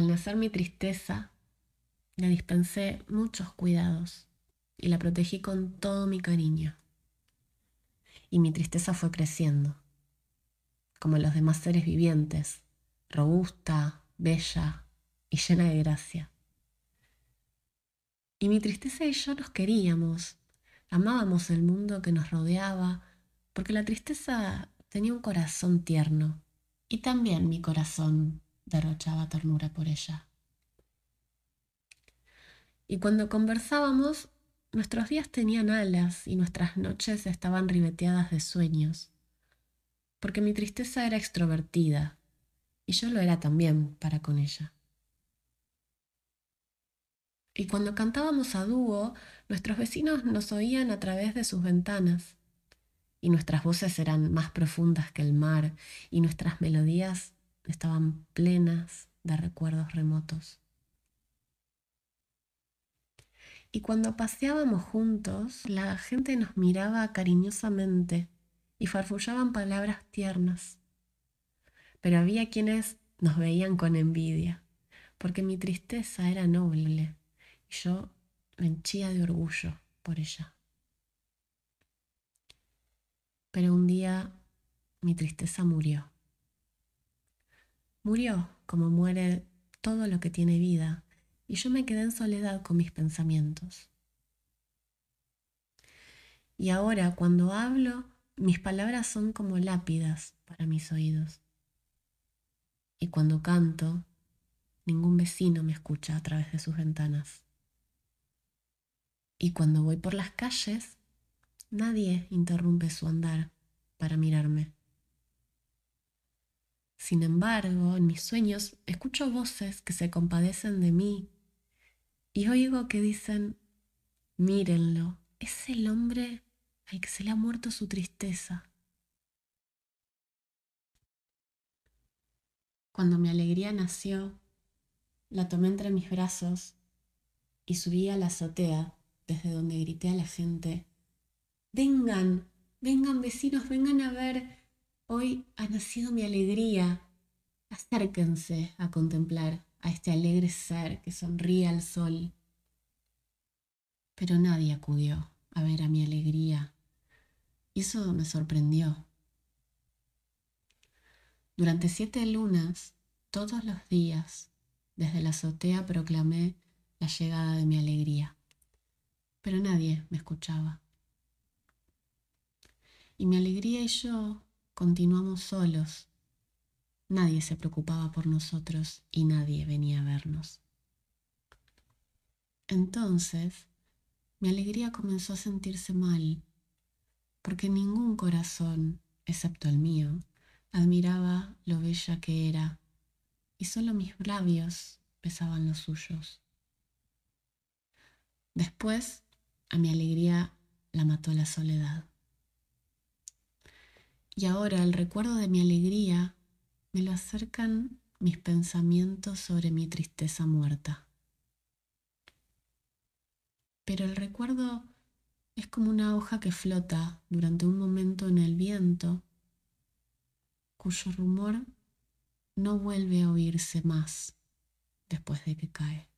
nacer mi tristeza, le dispensé muchos cuidados y la protegí con todo mi cariño. Y mi tristeza fue creciendo, como los demás seres vivientes, robusta, bella y llena de gracia. Y mi tristeza y yo nos queríamos, amábamos el mundo que nos rodeaba, porque la tristeza tenía un corazón tierno y también mi corazón derrochaba ternura por ella. Y cuando conversábamos, nuestros días tenían alas y nuestras noches estaban ribeteadas de sueños, porque mi tristeza era extrovertida y yo lo era también para con ella. Y cuando cantábamos a dúo, nuestros vecinos nos oían a través de sus ventanas, y nuestras voces eran más profundas que el mar, y nuestras melodías estaban plenas de recuerdos remotos. Y cuando paseábamos juntos, la gente nos miraba cariñosamente y farfullaban palabras tiernas. Pero había quienes nos veían con envidia, porque mi tristeza era noble y yo me henchía de orgullo por ella. Pero un día mi tristeza murió. Murió como muere todo lo que tiene vida y yo me quedé en soledad con mis pensamientos. Y ahora cuando hablo, mis palabras son como lápidas para mis oídos. Y cuando canto, ningún vecino me escucha a través de sus ventanas. Y cuando voy por las calles, nadie interrumpe su andar para mirarme. Sin embargo, en mis sueños escucho voces que se compadecen de mí y oigo que dicen, mírenlo, es el hombre al que se le ha muerto su tristeza. Cuando mi alegría nació, la tomé entre mis brazos y subí a la azotea desde donde grité a la gente, vengan, vengan vecinos, vengan a ver, hoy ha nacido mi alegría, acérquense a contemplar a este alegre ser que sonríe al sol. Pero nadie acudió a ver a mi alegría y eso me sorprendió. Durante siete lunas, todos los días, desde la azotea proclamé la llegada de mi alegría, pero nadie me escuchaba. Y mi alegría y yo continuamos solos Nadie se preocupaba por nosotros y nadie venía a vernos. Entonces, mi alegría comenzó a sentirse mal, porque ningún corazón, excepto el mío, admiraba lo bella que era, y solo mis labios pesaban los suyos. Después, a mi alegría la mató la soledad. Y ahora el recuerdo de mi alegría me lo acercan mis pensamientos sobre mi tristeza muerta. Pero el recuerdo es como una hoja que flota durante un momento en el viento, cuyo rumor no vuelve a oírse más después de que cae.